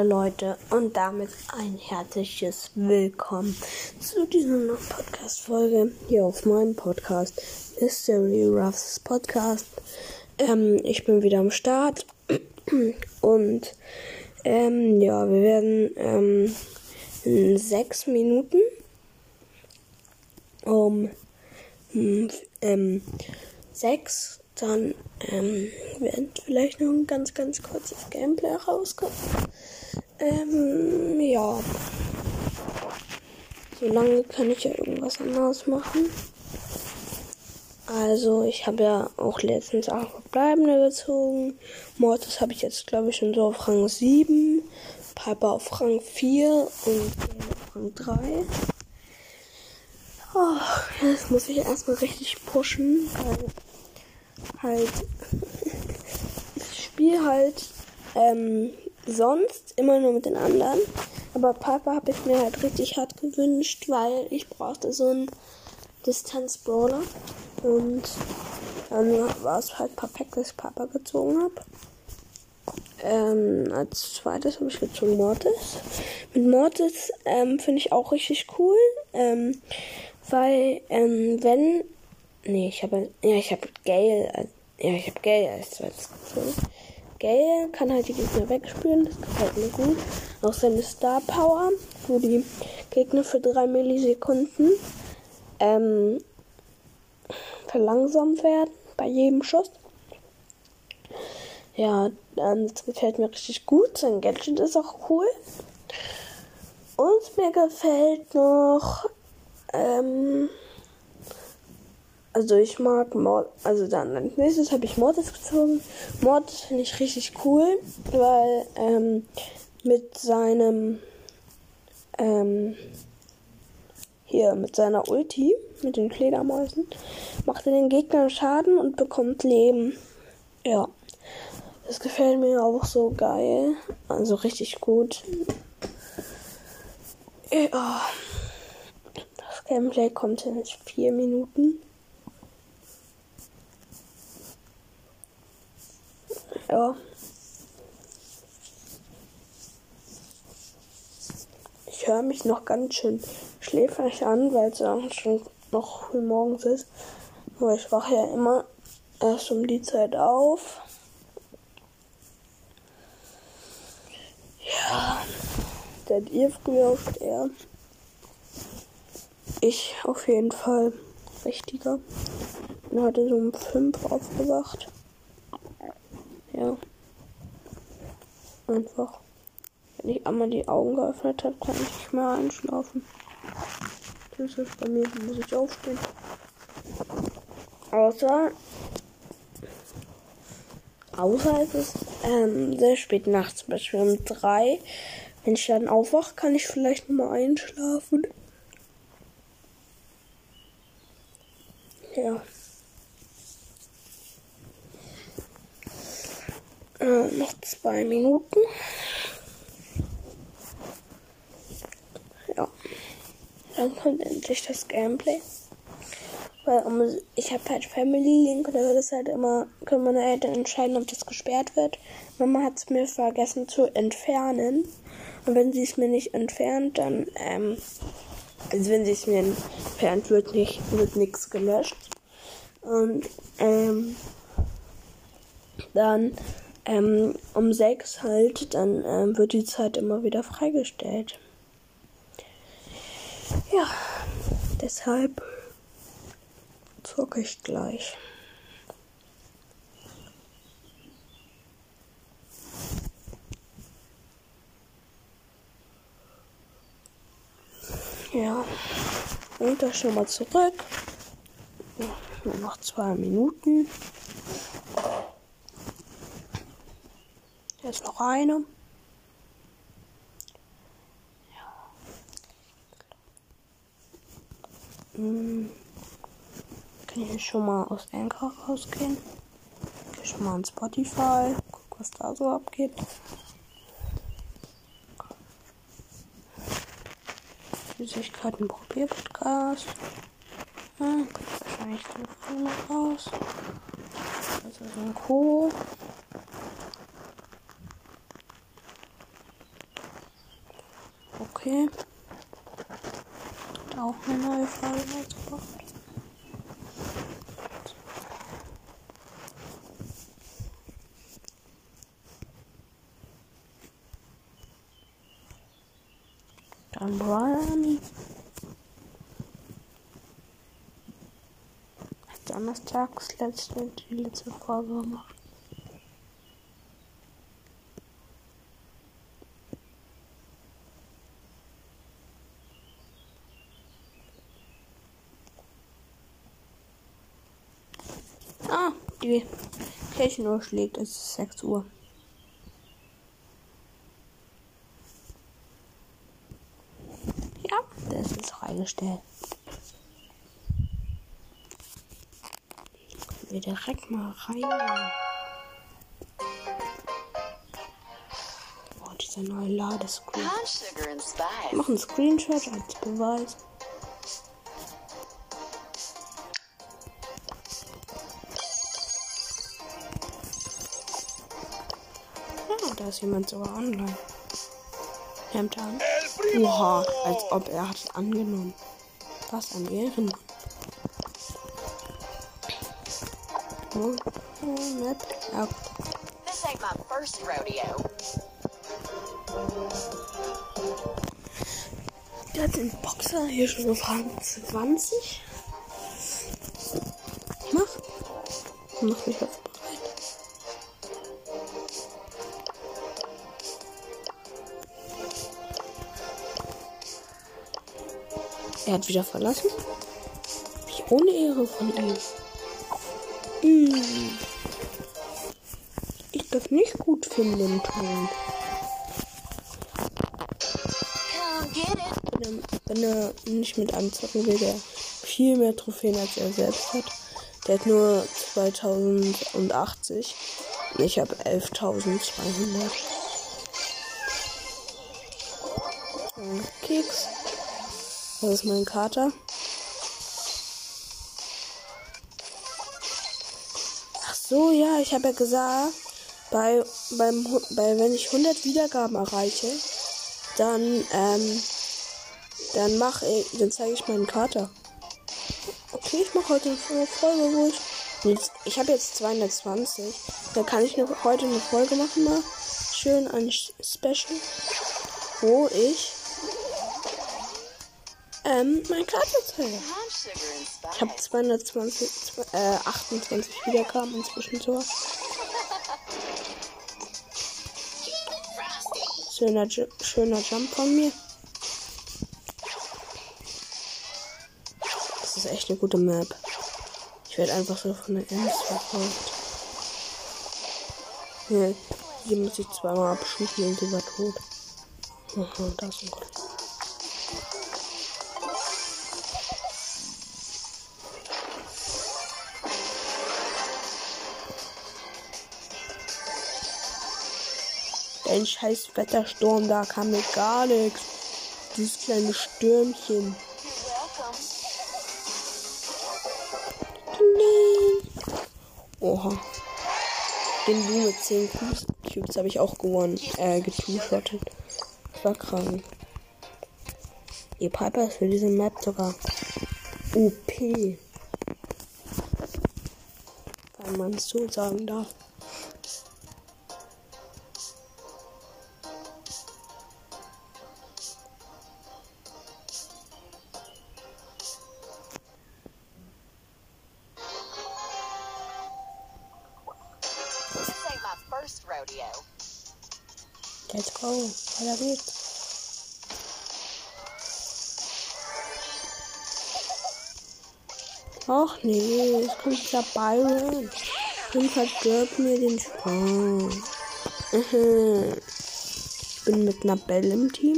Hallo Leute und damit ein herzliches Willkommen zu dieser Podcast-Folge hier auf meinem Podcast Mystery Ruffs Podcast. Ähm, ich bin wieder am Start und ähm, ja, wir werden ähm, in sechs Minuten um ähm, sechs dann ähm, wird vielleicht noch ein ganz, ganz kurzes Gameplay rauskommen. Ähm, ja. Solange kann ich ja irgendwas anderes machen. Also, ich habe ja auch letztens auch Verbleibende gezogen. Mortis habe ich jetzt, glaube ich, schon so auf Rang 7. Piper auf Rang 4 und auf Rang 3. Oh, jetzt muss ich erstmal richtig pushen, weil halt, ich spiele halt ähm, sonst immer nur mit den anderen. Aber Papa habe ich mir halt richtig hart gewünscht, weil ich brauchte so einen Distanz-Brawler. Und dann war es halt perfekt, dass ich Papa gezogen habe. Ähm, als zweites habe ich gezogen Mortis. Mit Mortis ähm, finde ich auch richtig cool. Ähm, weil, ähm, wenn Nee, ich habe. Ja, ich habe Gale. Ja, ich habe Gale als zweites gezogen. Gale kann halt die Gegner wegspülen, das gefällt mir gut. Auch seine Star Power, wo die Gegner für drei Millisekunden ähm, verlangsamt werden bei jedem Schuss. Ja, das gefällt mir richtig gut. Sein Gadget ist auch cool. Und mir gefällt noch ähm, also ich mag Mord, also dann als nächstes habe ich Mortis gezogen. Mortis finde ich richtig cool, weil ähm, mit seinem ähm, hier mit seiner Ulti, mit den Fledermäusen, macht er den Gegnern Schaden und bekommt Leben. Ja. Das gefällt mir auch so geil. Also richtig gut. Ja. Das Gameplay kommt in vier Minuten. Ja. Ich höre mich noch ganz schön schläfrig an, weil es auch schon noch früh morgens ist. Aber ich wache ja immer erst um die Zeit auf. Ja. Seid ihr früher aufsteher? Ich auf jeden Fall richtiger. Bin heute so um 5 aufgewacht. Ja. Einfach. Wenn ich einmal die Augen geöffnet habe, kann ich nicht mehr einschlafen. Das ist bei mir, muss ich aufstehen. Außer. Außer es ist ähm, sehr spät nachts, zum Beispiel um drei. Wenn ich dann aufwache, kann ich vielleicht noch mal einschlafen. Ja. Äh, noch zwei Minuten. Ja. Dann kommt endlich das Gameplay. Weil um, ich habe halt Family Link und da wird es halt immer, können meine Eltern entscheiden, ob das gesperrt wird. Mama hat es mir vergessen zu entfernen. Und wenn sie es mir nicht entfernt, dann, ähm, also wenn sie es mir entfernt, wird nicht, wird nichts gelöscht. Und, ähm, dann ähm, um sechs halt, dann ähm, wird die Zeit immer wieder freigestellt. Ja, deshalb zocke ich gleich. Ja, und das schon mal zurück. Nur noch zwei Minuten. Ist noch eine. Ja. Hm. Kann ich schon mal aus Anchor rausgehen? Geh schon mal an Spotify. Guck, was da so abgeht. Süßigkeiten Probierpodcast. Ja, wahrscheinlich Telefon raus. Das ist ein Co. Okay. Hat auch eine neue Frage rausgebracht. Dann Brian. Donnerstags letzte, die letzte Folge gemacht. Ah, die Kirchenuhr schlägt, es ist 6 Uhr. Ja, das ist freigestellt. wir direkt mal rein. Oh, dieser neue Ladescreen. Ich mache einen Screenshot als Beweis. Ist jemand sogar online. Hemd an. Oha, als ob er hat angenommen. Was ein Ehrenmann. Oh, Map. Ja. This ain't my first rodeo. Der hat den Boxer hier schon gefragt. 20. Mach. Mach mich auf Er hat wieder verlassen. Ich ohne Ehre von ihm. Hm. Ich das nicht gut finden tun. Wenn er, wenn er nicht mit anzocken will, der viel mehr Trophäen als er selbst hat. Der hat nur 2080. Ich habe 11.200. Das ist mein Kater. so, ja, ich habe ja gesagt, bei, beim, bei, wenn ich 100 Wiedergaben erreiche, dann, ähm, dann mache ich, dann zeige ich meinen Kater. Okay, ich mache heute eine Folge, wo ich, ich habe jetzt 220, da kann ich noch heute eine Folge machen, mal schön ein Special, wo ich ähm, mein Katerzähler. Ich habe 220, äh, 28 Wiedergaben inzwischen so. Schöner, schöner Jump von mir. Das ist echt eine gute Map. Ich werde einfach so von der Ems verfolgt. Hier, hier muss ich zweimal abschießen und sie war tot. Aha, da ist ein. Ein scheiß Wettersturm, da kam mir gar nichts. Dieses kleine Stürmchen. Oha. Den Lu mit 10 Cubes, Cubes habe ich auch gewonnen. Äh, getushottet. Das war krank. Ihr Piper ist für diese Map sogar OP. Wenn man es so sagen darf. Go. Weiter geht's. Ach nee, es kommt dieser Byron. Und verdirbt mir den Spaß. Ich bin mit einer Belle im Team.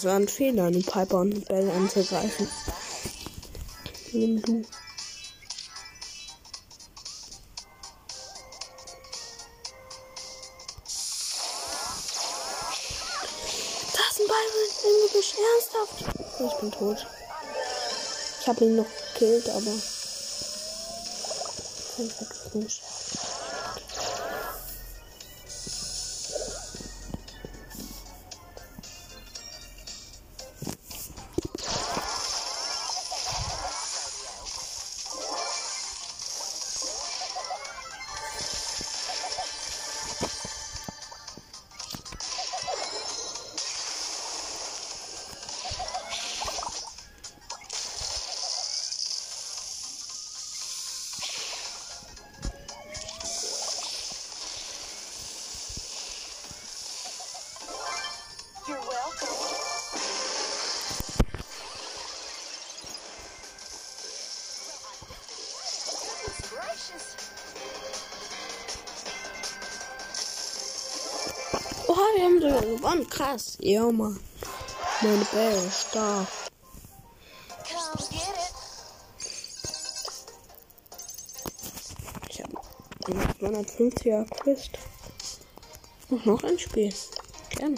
Das war ein Fehler, einen Piper und Bell anzugreifen. Nimm du. Ich bin tot. Ich habe ihn noch gekillt, aber. Ich nicht. Gewonnen. Krass. Ja, Mann. Meine Bell ist stark. Ich habe eine 250er Quest. Und noch ein Spiel. Gerne.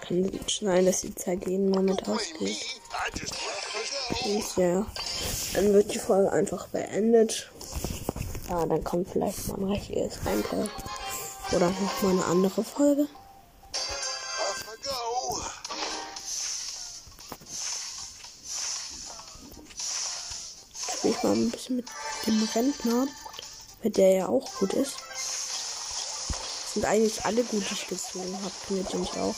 Kann sein, dass die Zeit jeden Moment ausgeht. Und ja, dann wird die Folge einfach beendet. Ja, dann kommt vielleicht mal ein richtiges Gameplay. Oder noch mal eine andere Folge. Spiel ich mal ein bisschen mit dem Rentner, mit der ja auch gut ist. Sind eigentlich alle gut, die ich gezogen habe, mit dem ich auch.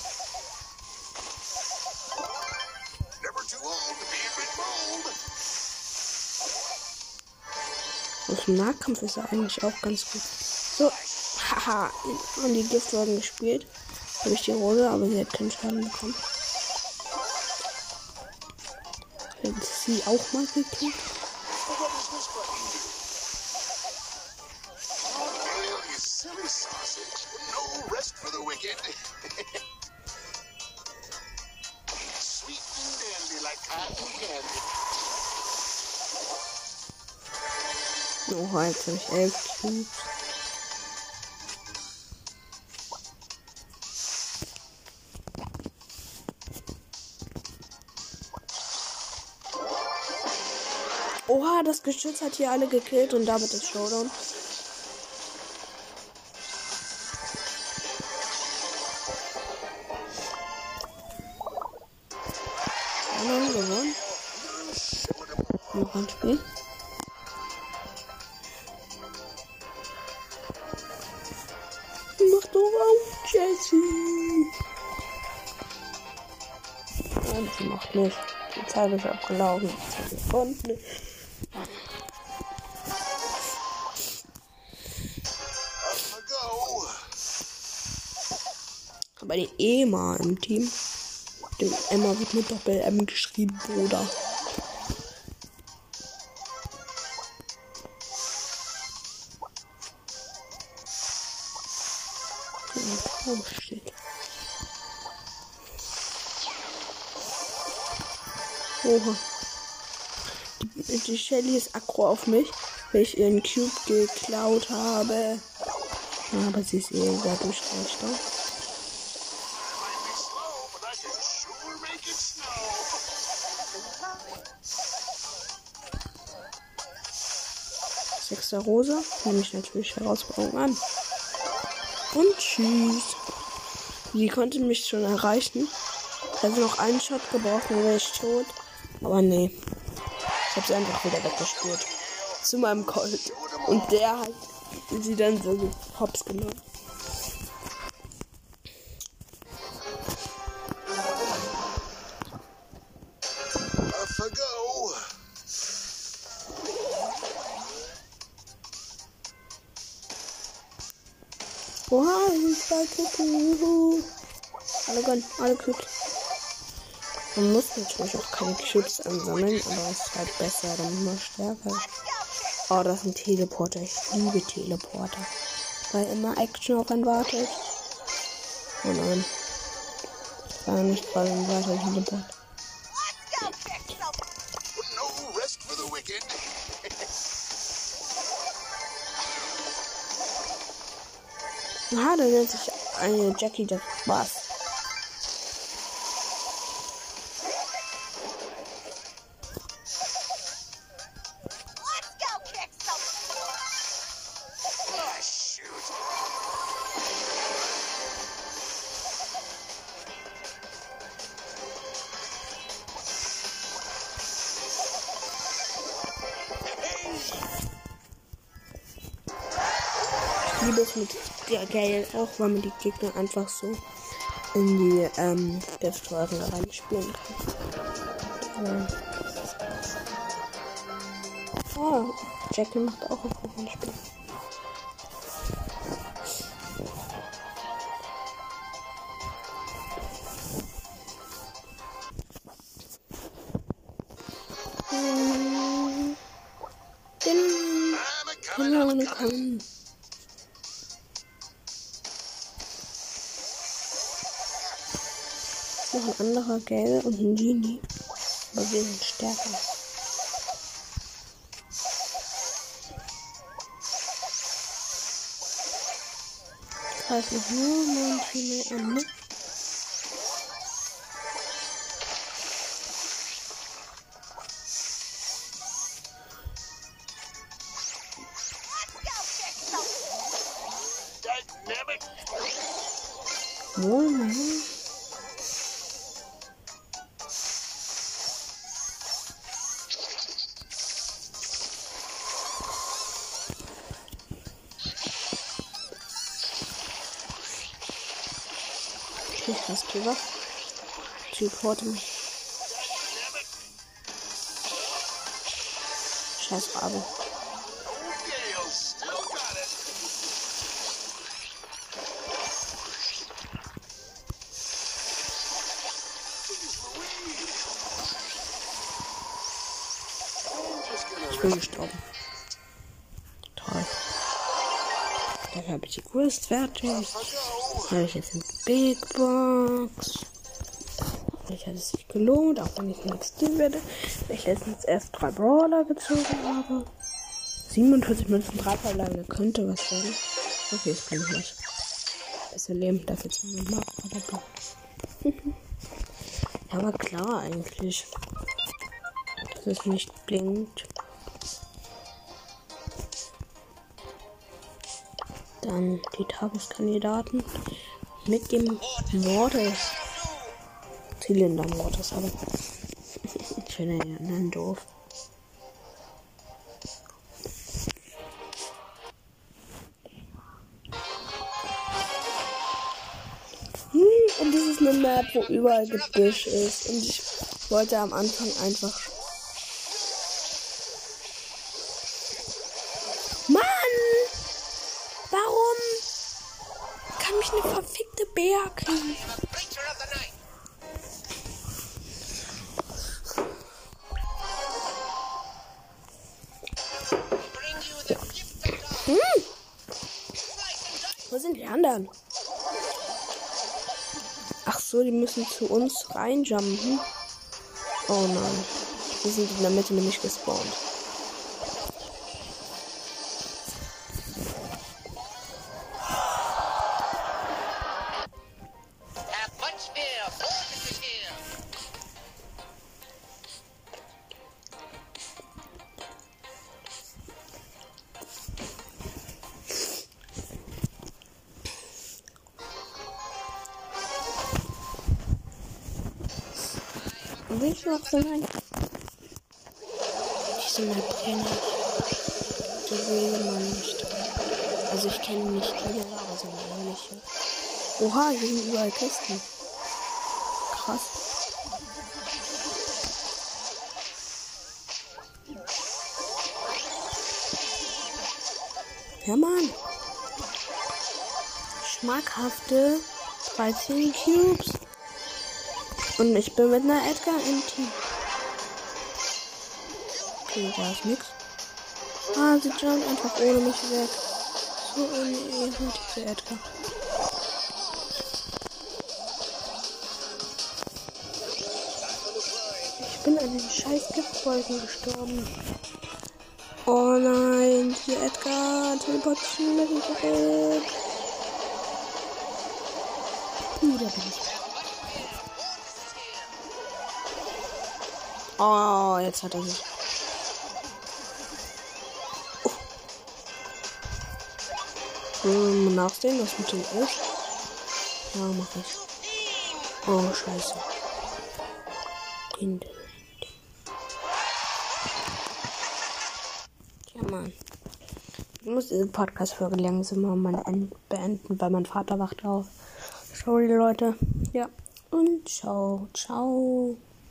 Aus dem Nahkampf ist er eigentlich auch ganz gut. So, haha, und die Gift wurden gespielt. Habe ich die Rose, aber sie hat keinen Schaden bekommen. Jetzt sie auch mal candy. Oh, jetzt habe ich elf Cubes. Oha, das Geschütz hat hier alle gekillt und damit ist Showdown. Gewonnen, gewonnen. Noch ein Spiel. Mach doch auf, Jessie. Nein, sie macht nicht. Die Zeit ist abgelaufen. Sie konnte nicht. Aber die Emma im Team. Dem Emma wird mit Doppel-M geschrieben, Bruder. Oh, shit. Oha. Die, die Shelly ist aggro auf mich, weil ich ihren Cube geklaut habe. Aber sie ist eh dadurch schlechter. Sechster Rosa. Nehme ich natürlich Herausforderung an. Und tschüss. Sie konnte mich schon erreichen. Ich habe noch einen Shot gebraucht, dann wäre ich tot. Aber nee. Ich habe sie einfach wieder weggespurt. Zu meinem Colt. Und der hat sie dann so hops genommen. Gönnen, alle Cubes. Man muss natürlich auch keine Cubes ansammeln, aber es ist halt besser, damit man stärker ist. Oh, das ist ein Teleporter. Ich liebe Teleporter. Weil immer Action auf einen wartet. Oh nein. War nicht gerade weiter in dem Bot. Let's go kick some. No rest for the wicked. Aha, da nennt sich eine Jackie Jack was. Liebe es mit der Gale auch, weil man die Gegner einfach so in die ähm, da reinspielen kann. Ja. Oh, Jackie macht auch ein Spiel. Hm. Bin I'm Noch ein anderer Gale und ein Genie. Aber wir sind stärker. Ich weiß noch nur mein Team got it. Jeez Louise. I'm just gonna Ich bin gestorben. Quest fertig. Habe ich jetzt eine Big Box. Vielleicht hat es sich gelohnt, auch wenn ich nichts tun werde. Ich letztens erst drei Brawler gezogen habe. 47 Münzen, drei Verlange könnte was werden. Okay, das kann ich nicht. Besser leben, 200 Mark oder so. Ja, aber klar eigentlich. Dass es nicht blinkt. Dann die Tageskandidaten mit dem Mordes. Zylinder Mordes, aber ich finde den anderen doof. Hm, und das ist eine Map, wo überall Gebüsch ist. Und ich wollte am Anfang einfach. God. Hm, wo sind die anderen? Ach so, die müssen zu uns reinjumpen. Oh nein. Die sind in der Mitte nämlich gespawnt. Oha, hier sind überall Kisten. Krass. Ja, Mann. Schmackhafte 13 Cubes. Und ich bin mit einer Edgar im Team. Okay, da ist nix. Ah, sie jumpt einfach ohne mich weg. So unehre diese Edgar. Den scheiß Giftwolken gestorben. Oh nein, hier Edgar, teleportieren mich zurück. Uh, da bin ich. Oh, jetzt hat er sich. Oh. Nachsehen, was mit dem ist. Ja, mach ich. Oh, scheiße. Kind. Mann. Ich muss diese Podcast-Folge langsam mal beenden, weil mein Vater wacht auf. Sorry, Leute. Ja. Und ciao, ciao.